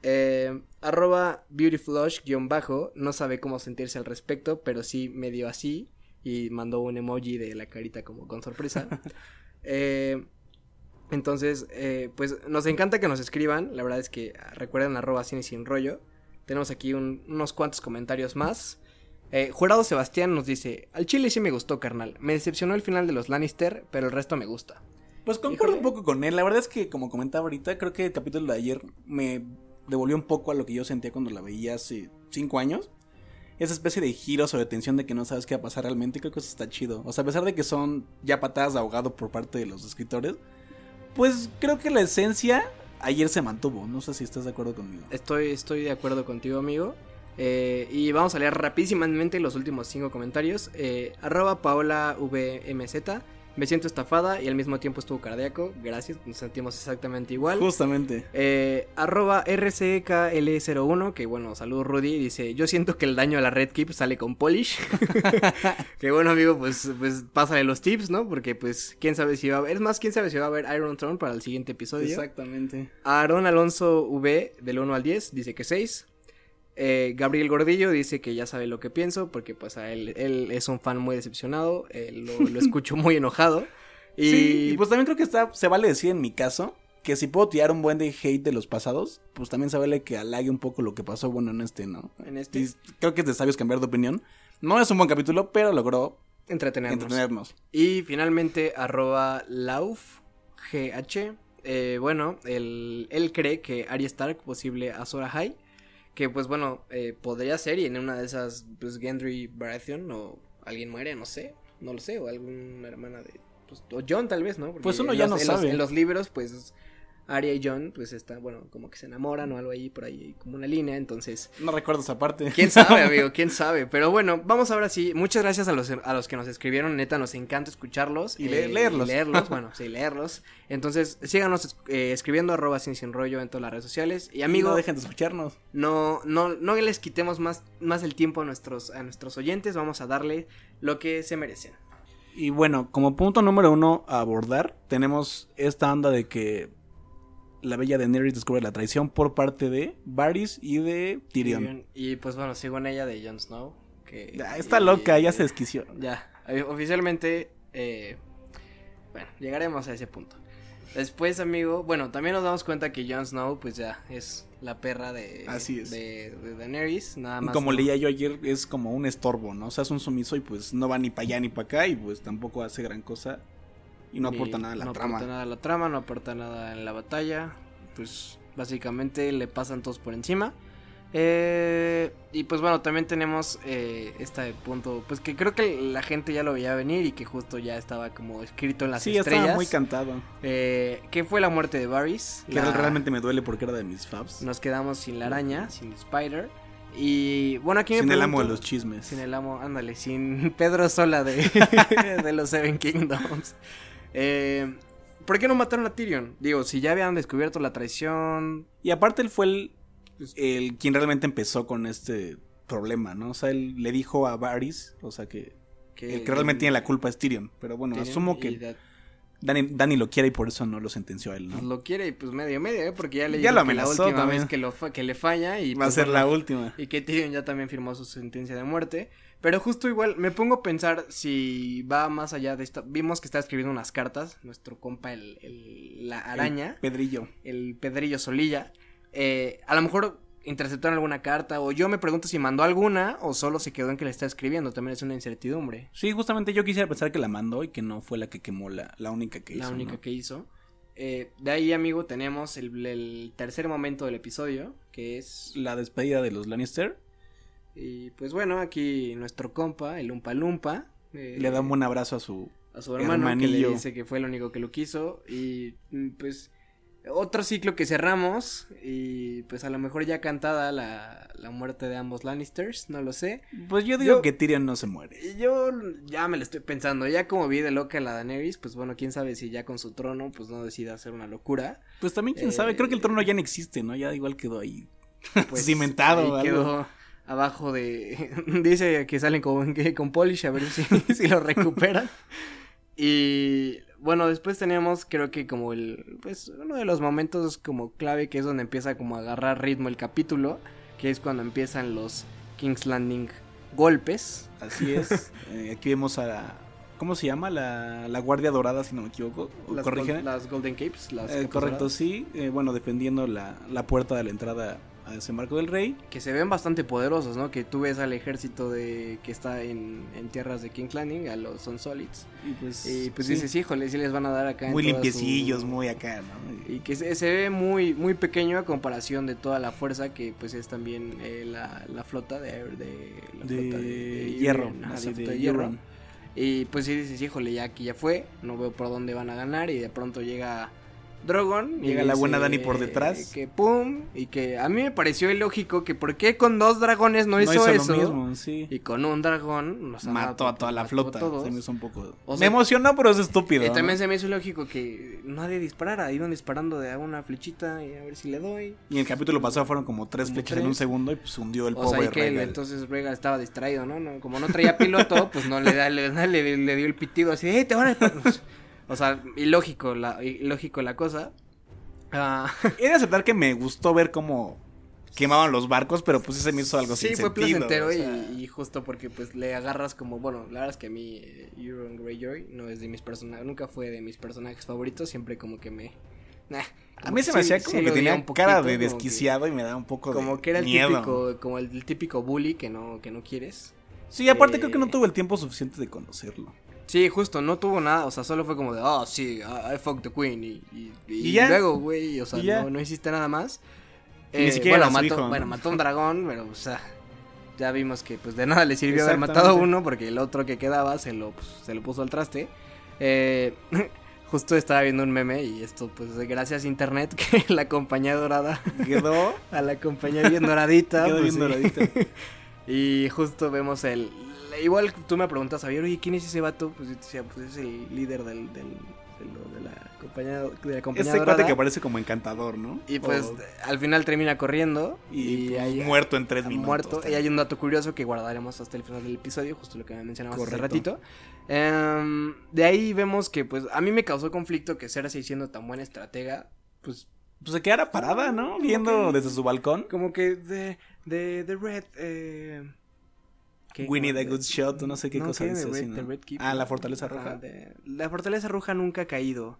Eh, arroba Beautyflush guion bajo, no sabe cómo sentirse al respecto, pero sí medio así. Y mandó un emoji de la carita como con sorpresa. Eh, entonces, eh, pues nos encanta que nos escriban. La verdad es que ah, recuerden arroba cine sin rollo. Tenemos aquí un- unos cuantos comentarios más. Eh, Jurado Sebastián nos dice, al chile sí me gustó, carnal. Me decepcionó el final de los Lannister, pero el resto me gusta. Pues concuerdo Híjole. un poco con él. La verdad es que, como comentaba ahorita, creo que el capítulo de ayer me devolvió un poco a lo que yo sentía cuando la veía hace cinco años. Esa especie de giros o de tensión de que no sabes qué va a pasar realmente, creo que eso está chido. O sea, a pesar de que son ya patadas de ahogado por parte de los escritores, pues creo que la esencia ayer se mantuvo. No sé si estás de acuerdo conmigo. Estoy, estoy de acuerdo contigo, amigo. Eh, y vamos a leer rapidísimamente los últimos cinco comentarios. Eh, arroba Paola VMZ. Me siento estafada y al mismo tiempo estuvo cardíaco. Gracias, nos sentimos exactamente igual. Justamente. Eh, arroba RCKL01, que bueno, saludos Rudy, dice, yo siento que el daño a la Red Keep sale con Polish. que bueno, amigo, pues, pues pásale los tips, ¿no? Porque pues, quién sabe si va a haber, es más, quién sabe si va a haber Iron Throne para el siguiente episodio. Exactamente. Aaron Alonso V, del 1 al 10, dice que 6. Eh, Gabriel Gordillo dice que ya sabe lo que pienso, porque pues a él, él es un fan muy decepcionado, lo, lo escucho muy enojado. Y, Sí, y pues también creo que está, se vale decir en mi caso que si puedo tirar un buen de hate de los pasados, pues también se vale que halague un poco lo que pasó, bueno, en este, ¿no? en este, Y creo que es de sabios cambiar de opinión. No es un buen capítulo, pero logró entretenernos. entretenernos. Y finalmente, arroba laufgh. Eh, bueno, él, él cree que Arya Stark, posible Azor Ahai, que pues bueno, eh, podría ser y en una de esas, pues Gendry Baratheon o alguien muere, no sé, no lo sé, o alguna hermana de... Pues, o John tal vez, ¿no? Porque Pues uno ya los- no en los- sabe. en los libros, pues Arya y John, pues está, bueno, como que se enamoran o algo ahí, por ahí, como una línea, entonces... No recuerdo esa parte. ¿Quién sabe, amigo? ¿Quién sabe? Pero bueno, vamos ahora sí. Muchas gracias a los, a los que nos escribieron. Neta, nos encanta escucharlos. Y le- leerlos. y leerlos, bueno, sí, leerlos. Entonces, síganos eh, escribiendo arroba sin sin rollo en todas las redes sociales. Y Amigo, amigo, no dejen de escucharnos. no, no, no les quitemos más, más el tiempo a nuestros, a nuestros oyentes. Vamos a darle lo que se merecen. Y bueno, como punto número uno a abordar, tenemos esta onda de que la bella Daenerys descubre la traición por parte de Varys y de Tyrion. Y pues bueno, sigo en ella de Jon Snow. Que, Ah, está loca, ya se desquició. Ya, eh, oficialmente, eh, bueno, llegaremos a ese punto. Después, amigo, bueno, también nos damos cuenta que Jon Snow, pues ya, es la perra de, Así es. de, de Daenerys, nada más. Como no- leía yo ayer, es como un estorbo, ¿no? O sea, es un sumiso y pues no va ni para allá ni para acá y pues tampoco hace gran cosa y no y aporta nada a la no trama. aporta nada a la trama, no aporta nada en la batalla. Pues básicamente le pasan todos por encima. Eh, y pues bueno, también tenemos eh, este punto, pues que creo que la gente ya lo veía venir y que justo ya estaba como escrito en las Sí, estrellas. estaba muy cantado. Eh, que fue la muerte de Varys. Que La- realmente me duele porque era de mis faves. Nos quedamos sin la araña, sin Spider. Y bueno, aquí me Sin el amo de los chismes. Sin el amo, ándale, sin Pedro Sola de, de los Seven Kingdoms. Eh, ¿Por qué no mataron a Tyrion? Digo, si ya habían descubierto la traición. Y aparte él fue el, el quien realmente empezó con este problema, ¿no? O sea, él le dijo a Varys, o sea, que el que realmente tiene la culpa es Tyrion. Pero bueno, Tyrion asumo que de- Dani, Dani lo quiere y por eso no lo sentenció a él, pues ¿no? lo quiere y pues medio medio, ¿eh? Porque ya le Ya lo que la amenazó última también. vez que, lo fa- que le falla y Va a pues, ser la última. Y que Tyrion ya también firmó su sentencia de muerte. Pero justo igual me pongo a pensar si va más allá de esta. Vimos que está escribiendo unas cartas, nuestro compa, el, el- la araña, El Pedrillo. el, Pedrillo Solilla. Eh, a lo mejor interceptaron alguna carta, o yo me pregunto si mandó alguna, o solo se quedó en que le está escribiendo. También es una incertidumbre. Sí, justamente yo quisiera pensar que la mandó y que no fue la que quemó la, la única que la hizo. única ¿no? que hizo. Eh, de ahí, amigo, tenemos el, el tercer momento del episodio, que es La despedida de los Lannister. Y pues bueno, aquí nuestro compa, el Umpa Lumpa. eh, Le da un abrazo a su... a su hermano que hermanillo. le dice que fue el único que lo quiso. Y mm, pues otro ciclo que cerramos. Y pues a lo mejor ya cantada la, la muerte de ambos Lannisters, no lo sé. Pues yo digo Yo- que Tyrion no se muere. Yo ya me lo estoy pensando. Ya como vi de loca la Daenerys, pues bueno, quién sabe si ya con su trono, pues no decida hacer una locura. Pues también quién Eh, sabe, creo que el trono ya no existe, ¿no? Ya igual quedó ahí Pues, cimentado. ahí quedó abajo de. Dice que salen con, que- con Polish a ver si, si lo recuperan. Y bueno, después tenemos, creo que como el. Pues uno de los momentos como clave que es donde empieza como a agarrar ritmo el capítulo. Que es cuando empiezan los King's Landing golpes. Así es. Eh, aquí vemos a... ¿Cómo se llama? La, la Guardia Dorada, si no me equivoco. Las, gol- las Golden Capes. Las Eh, correcto, doradas, sí. Eh, bueno, defendiendo la, la puerta de la entrada a desembarco del rey. Que se ven bastante poderosos, ¿no? Que tú ves al ejército de que está en, en tierras de King's Landing, a los Sun Solids. Y pues, Y pues sí, dices, híjole, sí les van a dar acá. en muy limpiecillos, su- muy acá, ¿no? Y que se, se ve muy muy pequeño a comparación de toda la fuerza que pues es también eh, la, la flota de, de, la de, flota de- hierro, de, hierro. Y pues sí dices, híjole, ya aquí ya fue, no veo por dónde van a ganar y de pronto llega Drogon. y Llega la buena Dani por detrás. Que pum, y que a mí me pareció ilógico que por qué con dos dragones no, No hizo, hizo eso. lo mismo, sí. Y con un dragón nos Mató a toda la flota. Se me hizo un poco. O me sea, emocionó, pero es estúpido. Y ¿no? también se me hizo lógico que nadie disparara, iban disparando de una flechita y a ver si le doy. Y en el capítulo pasado fueron como tres Como flechas en tres. un segundo y pues hundió el o pobre que él, Rhaegal. entonces Rhaegal estaba distraído, ¿no? No, Como no traía piloto, pues no le da, le, le, le dio el pitido así, ¡eh, te van a! O sea, ilógico la, ilógico la cosa. Ah, He de aceptar que me gustó ver cómo quemaban los barcos, pero pues sí se me hizo algo sí, sin fue sentido, placentero o sea, y, y justo porque pues le agarras como, bueno, la verdad es que a mí eh, Euron Greyjoy no es de mis personajes, nunca fue de mis personajes favoritos, siempre como que me... nah, A como mí se me sí- hacía como sí que tenía un poquito, cara de como que- desquiciado y me daba un poco Como de que era el miedo. típico, como el, el típico bully que no, que no quieres. Sí, aparte eh, creo que no tuvo el tiempo suficiente de conocerlo. Sí, justo, no tuvo nada, o sea, solo fue como de, oh, sí, I, I fucked the queen, y, y, y Y ya. luego, güey, o sea, no, no hiciste nada más. Ni siquiera bueno, mató, hijo, ¿no? bueno, mató un dragón, pero, o sea, ya vimos que, pues, de nada le sirvió haber matado uno, porque el otro que quedaba se lo, pues, se lo puso al traste. Eh, justo estaba viendo un meme, y esto, pues, gracias a internet, que la compañía dorada, Quedó, a la compañía bien doradita. quedó pues, bien doradita. Y justo vemos el. Igual tú me preguntas, Javier, oye, ¿quién es ese vato? Pues yo te decía, pues es el líder del, del, de, la compañía, de la compañía Ese dorada. cuate que parece como encantador, ¿no? Y pues al final termina corriendo. y, Y, pues, muerto en tres minutos. Muerto. Y hay un dato curioso que guardaremos hasta el final del episodio, justo lo que me mencionabas hace Correcto. ratito. Em, de ahí vemos que, pues, a mí me causó conflicto que Cersei siendo tan buena estratega, pues, Pues se quedara parada, ¿no? Viendo desde su balcón. Como que de, de, de Red, eh... ¿qué? Winnie the Good Shot, no sé qué no, cosa dice Red-. Ah, la Fortaleza Roja. de- la Fortaleza Roja nunca ha caído.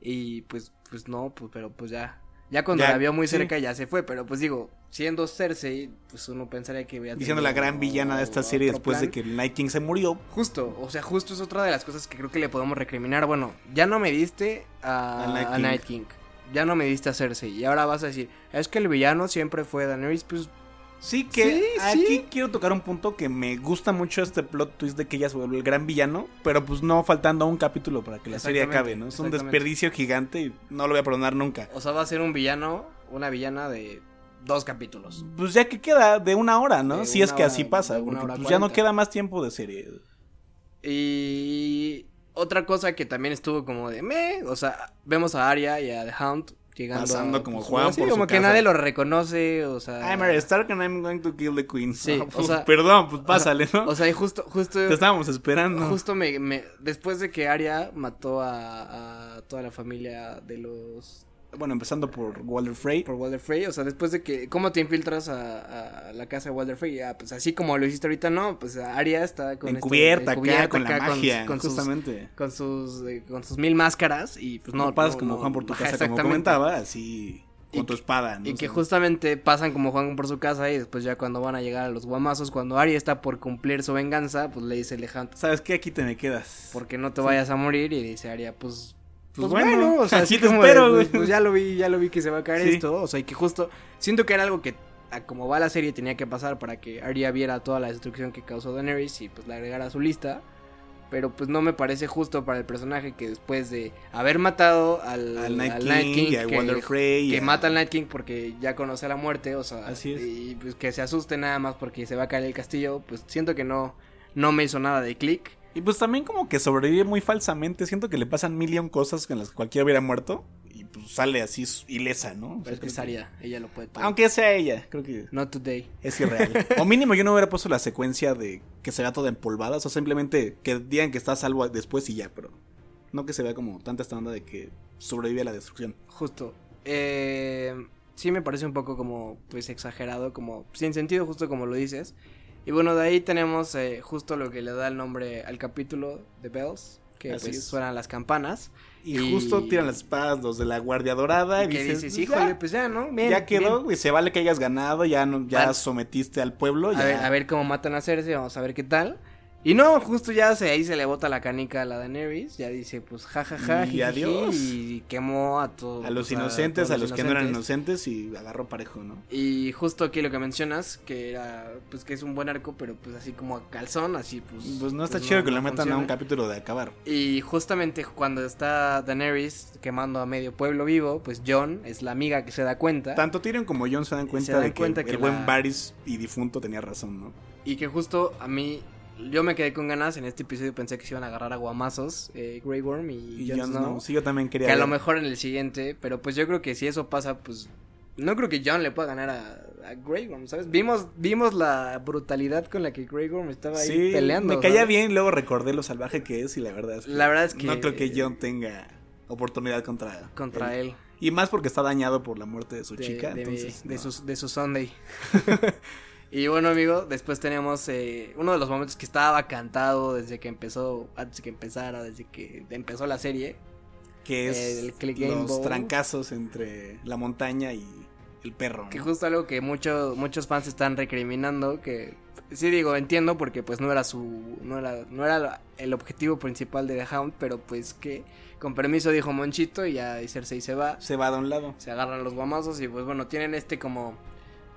Y pues, pues no, pues, pero pues ya. Ya cuando Ya, la vio muy sí. cerca ya se fue, pero pues digo, siendo Cersei, pues uno pensaría que hubiera Y siendo la gran villana de esta serie después de que el Night King se murió. Justo, o sea, justo es otra de las cosas que creo que le podemos recriminar. Bueno, ya no me diste a, Al Night a King. Night King. Ya no me diste a Cersei. Y ahora vas a decir, es que el villano siempre fue Daenerys, pues Sí que Sí, aquí sí. quiero tocar un punto que me gusta mucho este plot twist de que ella se vuelve el gran villano, pero pues no faltando un capítulo para que la serie acabe, ¿no? Es un desperdicio gigante y no lo voy a perdonar nunca. O sea, va a ser un villano, una villana de dos capítulos. Pues ya que queda de una hora, ¿no? De si es que hora, así pasa, porque pues ya no queda más tiempo de serie. Y otra cosa que también estuvo como de me, o sea, vemos a Arya y a The Hound llegando Pasando a- como pues, Juan así, por su como que casa. nadie lo reconoce, o sea, I'm Arya Stark and I'm going to kill the queen. Sí, o sea- perdón, pues pásale, ¿no? o sea, y justo justo Te estábamos esperando. justo me, me después de que Arya mató a, a toda la familia de los Bueno, empezando por Walter Frey. por Walder Frey, o sea, después de que, ¿cómo te infiltras a, a la casa de Walder Frey? Ah, pues así como lo hiciste ahorita, no, pues Arya está con esta- encubierta, encubierta acá, con la acá, magia, con sus- justamente. con sus eh, con sus mil máscaras y pues no No, pasas no- como no- Juan por tu casa, como comentaba, así con Y tu espada, ¿no? Y que justamente pasan como Juan por su casa y después ya cuando van a llegar a los guamazos, cuando Arya está por cumplir su venganza, pues le dice Alejandro, ¿Sabes qué? Aquí te me quedas. porque no te vayas a morir y dice Arya, pues Pues pues, bueno, bueno, o sea, así te de, espero, pues, pues ya lo vi, ya lo vi que se va a caer Sí. esto, o sea, y que justo siento que era algo que a como va la serie tenía que pasar para que Arya viera toda la destrucción que causó Daenerys y pues la agregara a su lista. Pero pues no me parece justo para el personaje que después de haber matado al, Al Night al King, Night King que- Frey. que mata al Night King porque ya conoce la muerte, o sea, Así es. y pues que se asuste nada más porque se va a caer el castillo, pues siento que no no me hizo nada de clic. Y pues también como que sobrevive muy falsamente. Siento que le pasan mil y un cosas con las que cualquiera hubiera muerto. Y pues sale así ilesa, ¿no? O sea, Pero es que es Arya, ella lo puede. todo. Aunque sea ella, creo que Not today. es irreal. o mínimo yo no hubiera puesto la secuencia de que se vea toda empolvada. O sea, simplemente que digan que está a salvo después y ya, pero no que se vea como tanta esta onda de que sobrevive a la destrucción. Justo. Eh, sí me parece un poco como, pues, exagerado, como, sin sentido, justo como lo dices. Y bueno, de ahí tenemos eh, justo lo que le da el nombre al capítulo de Bells, que Así pues, es. suenan las campanas. Y, Y- justo tiran las espadas los de la Guardia Dorada. Y, Y que dices, dices, "Pues híjole, ya, pues ya, ¿no? Bien, ya quedó, bien". Se vale que hayas ganado, ya, no, ya Vale. sometiste al pueblo. A ya. ver, a ver cómo matan a Cersei, vamos a ver qué tal. Y no, justo ya se, ahí se le bota la canica a la Daenerys, ya dice, pues, jajaja, Y jijiji, adiós. y quemó a todos. A los pues, inocentes, a los que no eran inocentes y agarró parejo, ¿no? Y justo aquí lo que mencionas, que era, pues que es un buen arco, pero pues así como a calzón, así pues. Pues no está pues, chido que lo no metan a un capítulo de acabar. Y justamente cuando está Daenerys quemando a medio pueblo vivo, pues John es la amiga que se da cuenta. Tanto Tyrion como Jon se dan cuenta dan de que, el buen Varys y difunto tenía razón, ¿no? Y que justo a mí, yo me quedé con ganas, en este episodio pensé que se iban a agarrar a guamazos, eh, Grey Worm y, Y Jon Jon Snow. Snow, sí, yo también quería que a lo mejor en el siguiente, pero pues yo creo que si eso pasa, pues no creo que John le pueda ganar a, a Grey Worm, ¿sabes? Vimos, vimos la brutalidad con la que Grey Worm estaba ahí Sí, peleando. me caía ¿sabes? bien, luego recordé lo salvaje que es y la verdad es que La verdad es que- no creo que Jon tenga oportunidad contra Contra él. Y más porque está dañado por la muerte de su de, chica, de, entonces de no. su, de su Sunday. y bueno, amigo, después tenemos eh, uno de los momentos que estaba cantado desde que empezó, antes que empezara, desde que empezó la serie. que es el Click Game los Bowl. trancazos entre la montaña y el perro. ¿no? Que justo algo que muchos muchos fans están recriminando, que sí digo, entiendo porque pues no era su no era no era el objetivo principal de The Hound, pero pues que con permiso dijo Monchito y ya y Cersei se va, Se va de un lado. se agarran los guamazos y pues bueno, tienen este como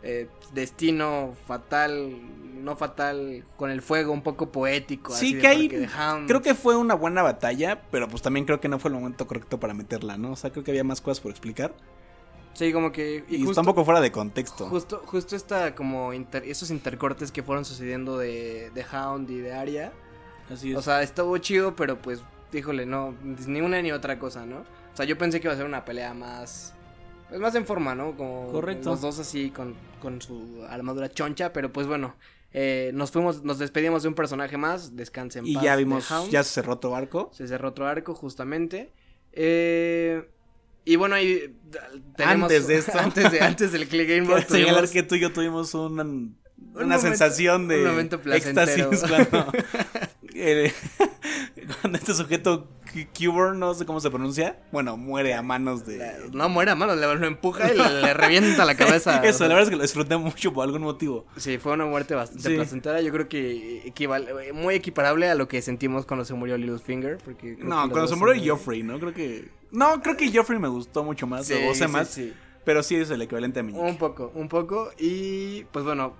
eh, destino fatal, no fatal, con el fuego un poco poético. Sí, así que ahí Hound- Creo que fue una buena batalla, pero pues también creo que no fue el momento correcto para meterla, ¿no? O sea, creo que había más cosas por explicar. Sí, como que... Y, justo- está un poco fuera de contexto. Justo, justo esta como inter- esos intercortes que fueron sucediendo de, de Hound y de Arya. Así es. O sea, estuvo chido, pero pues, híjole, no, ni una ni otra cosa, ¿no? O sea, yo pensé que iba a ser una pelea más, pues más en forma, ¿no? Como Correcto. los dos así con, con su armadura choncha, pero pues bueno, eh, nos fuimos, nos despedimos de un personaje más, descanse en y paz ya vimos, ya se cerró otro arco. Se cerró otro arco, justamente. Eh, Y bueno, ahí tenemos... Antes de esto. antes, de, antes del Click Game Board señalar que tú y yo tuvimos un- una, momento- sensación de un momento placentero. éxtasis cuando, eh, cuando este sujeto Q- Qborn, no sé cómo se pronuncia, bueno, muere a manos de... No muere a mano, le, lo empuja y le, le revienta la cabeza. Eso, la verdad es que lo disfruté mucho por algún motivo. Sí, fue una muerte bastante Sí. placentera. Yo creo que equivale, muy equiparable a lo que sentimos cuando se murió Littlefinger. Porque No, cuando se murió Joffrey, ¿no? Creo que... No, creo que Joffrey me gustó mucho más, Sí, o sea, sí, más, sí. pero sí es el equivalente a Meñique. Un poco, un poco. Y pues bueno,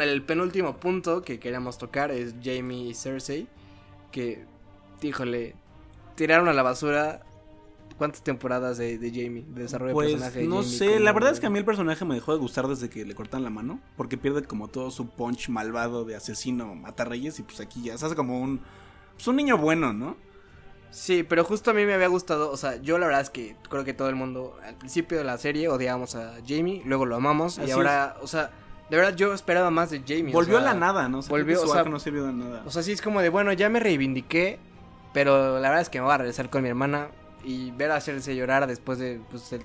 el penúltimo punto que queríamos tocar es Jamie y Cersei. Que, híjole, tiraron a la basura. ¿Cuántas temporadas de, de Jamie? De desarrollo de Pues personaje de no Jamie sé, la verdad es que a mí el personaje me dejó de gustar desde que le cortan la mano, porque pierde como todo su punch malvado de asesino, mata reyes y pues aquí ya se hace como un pues un niño bueno, ¿no? Sí, pero justo a mí me había gustado, o sea, yo la verdad es que creo que todo el mundo al principio de la serie odiábamos a Jamie, luego lo amamos Así y ahora, o sea, de verdad yo esperaba más de Jamie. o Volvió sea, a la nada, ¿no? O sea, volvió, o sea, arco no sirvió de nada. O sea, sí es como de, bueno, ya me reivindiqué, pero la verdad es que me voy a regresar con mi hermana y ver a hacerse llorar después de pues, el,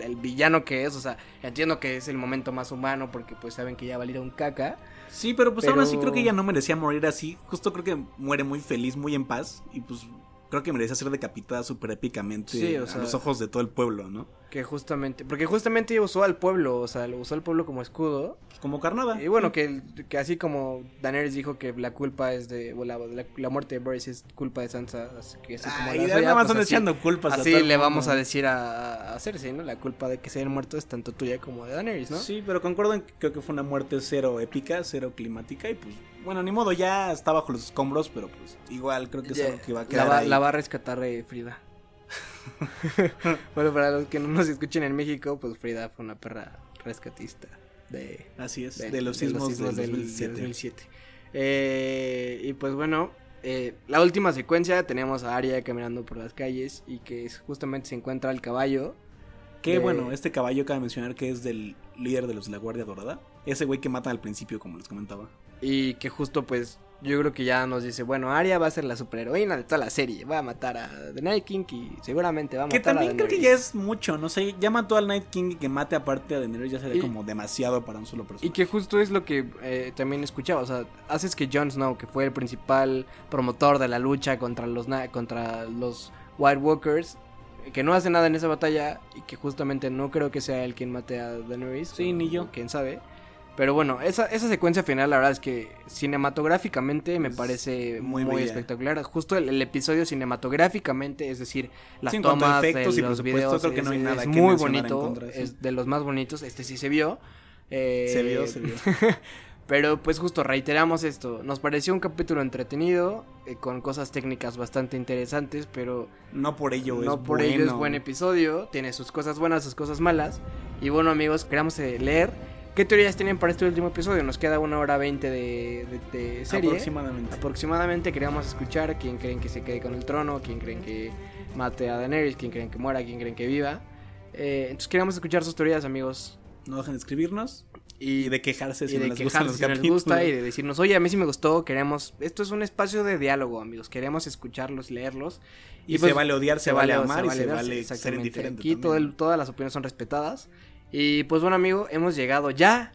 el villano que es, o sea, entiendo que es el momento más humano porque pues saben que ya valieron un caca. sí, pero pues pero- aún así creo que ella no merecía morir así, justo creo que muere muy feliz, muy en paz y pues creo que merecía ser decapitada súper épicamente Sí, o a los ojos de todo el pueblo, ¿no? Que justamente, porque justamente usó al pueblo, o sea, lo usó al pueblo como escudo. Pues como carnada. Y bueno, que, que así como Daenerys dijo que la culpa es de, o la, la, la muerte de Varys es culpa de Sansa, así que así como Ay, la nada suya, más pues así- echando culpas a Así todo le vamos a decir a, a Cersei, ¿no? La culpa de que se hayan muerto es tanto tuya como de Daenerys, ¿no? Sí, pero concuerdo en que creo que fue una muerte cero épica, cero climática y pues, bueno, ni modo, ya está bajo los escombros, pero pues igual creo que es Ya, algo que va a la, quedar va, ahí. la va a rescatar eh, Frida. bueno, para los que no nos escuchen en México, pues Frida fue una perra rescatista de, Así es, de- de, los sismos, sismos del del, 2007. del 2007. Eh, y pues bueno, eh, la última secuencia tenemos a Arya caminando por las calles y que es- justamente se encuentra el caballo. Que de- bueno, este caballo cabe mencionar que es del líder de los de la Guardia Dorada. Ese güey que matan al principio, como les comentaba. Y que justo pues yo creo que ya nos dice, bueno, Arya va a ser la superheroína de toda la serie, va a matar a The Night King y seguramente va a Que matar a también creo que Daenerys". ya es mucho, no sé, ya mató al Night King y que mate aparte a Daenerys ya sería Y- como demasiado para un solo Y personaje. que justo es lo que eh, también escuchaba, o sea, haces que Jon Snow, que fue el principal promotor de la lucha contra los contra los White Walkers, que no hace nada en esa batalla y que justamente no creo que sea él quien mate a Daenerys. Sí, o- ni yo. Quién sabe. Pero bueno, esa, esa secuencia final, la verdad es que cinematográficamente me Es parece muy muy, espectacular. Justo el, el episodio cinematográficamente, es decir, las Sí, tomas de los videos, creo que no hay es- nada es que muy bonito, contra, sí. es de los más bonitos. Este sí se vio. Eh, Se vio, se vio. Pero pues justo reiteramos esto, nos pareció un capítulo entretenido, eh, con cosas técnicas bastante interesantes, pero No por ello es no por ello es bueno. buen episodio, tiene sus cosas buenas, sus cosas malas. Y bueno amigos, queremos eh, leer qué teorías tienen para este último episodio, nos queda una hora veinte de, de- de serie. Aproximadamente. Aproximadamente queríamos escuchar quién creen que se quede con el trono, quién creen que mate a Daenerys, quién creen que muera, quién creen que viva. Eh, entonces queríamos escuchar sus teorías amigos. No dejen de escribirnos Y y de quejarse si y no de les gustan los si no les gusta y de decirnos, oye, a mí sí me gustó, queremos, esto es un espacio de diálogo, amigos, queremos escucharlos, leerlos. Y, pues, se vale odiar, se, vale amar y se vale ser indiferente. Aquí todo el- todas las opiniones son respetadas. Y pues bueno, amigo, hemos llegado ya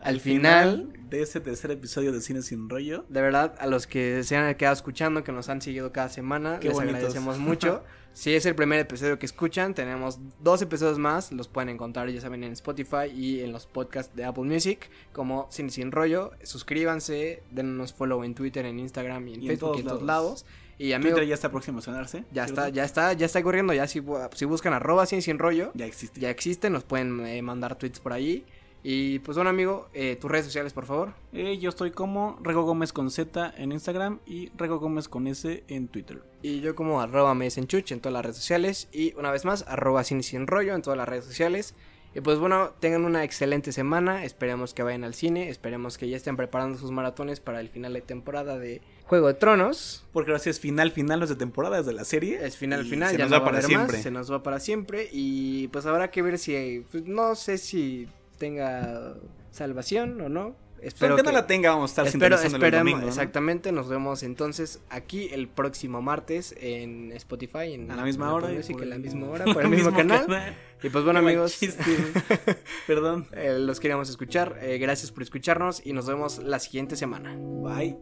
al final. de ese tercer episodio de Cine Sin Rollo. De verdad, a los que se han quedado escuchando, que nos han seguido cada semana, Qué les bonitos. agradecemos mucho. si es el primer episodio que escuchan, tenemos dos episodios más, los pueden encontrar, ya saben, en Spotify y en los podcasts de Apple Music, como Sin Sin Rollo. Suscríbanse, denos follow en Twitter, en Instagram y en Y en Facebook todos y en todos lados. lados. Y amigo, Twitter ya está próximo a sonarse. ya ¿cierto? está, ya está, ya está corriendo, ya si, bu- si buscan arroba Sin Sin Rollo, Ya existe. ya existen, nos pueden eh, mandar tweets por ahí. Y pues bueno, amigo, eh, tus redes sociales, por favor. Eh, yo estoy como Rego Gómez con Z en Instagram y Rego Gómez con S en Twitter. Y yo como arroba mesenchuch en todas las redes sociales. Y una vez más, arroba sin sin rollo en todas las redes sociales. Y pues bueno, tengan una excelente semana. Esperemos que vayan al cine. Esperemos que ya estén preparando sus maratones para el final de temporada de Juego de Tronos. Porque ahora sí es final, final, no es de temporada, es de la serie. Es final final, se ya nos no va para haber más, siempre. se nos va para siempre. Y pues habrá que ver si, pues, no sé si tenga salvación o no. Espero que la tenga, vamos a estar Espero, el domingo, ¿no? exactamente, nos vemos entonces aquí el próximo martes en Spotify, en A la misma hora. Music, por en la misma hora, por el mismo, canal. Y pues bueno Qué amigos. Perdón. eh, los queríamos escuchar, eh, gracias por escucharnos y nos vemos la siguiente semana. Bye.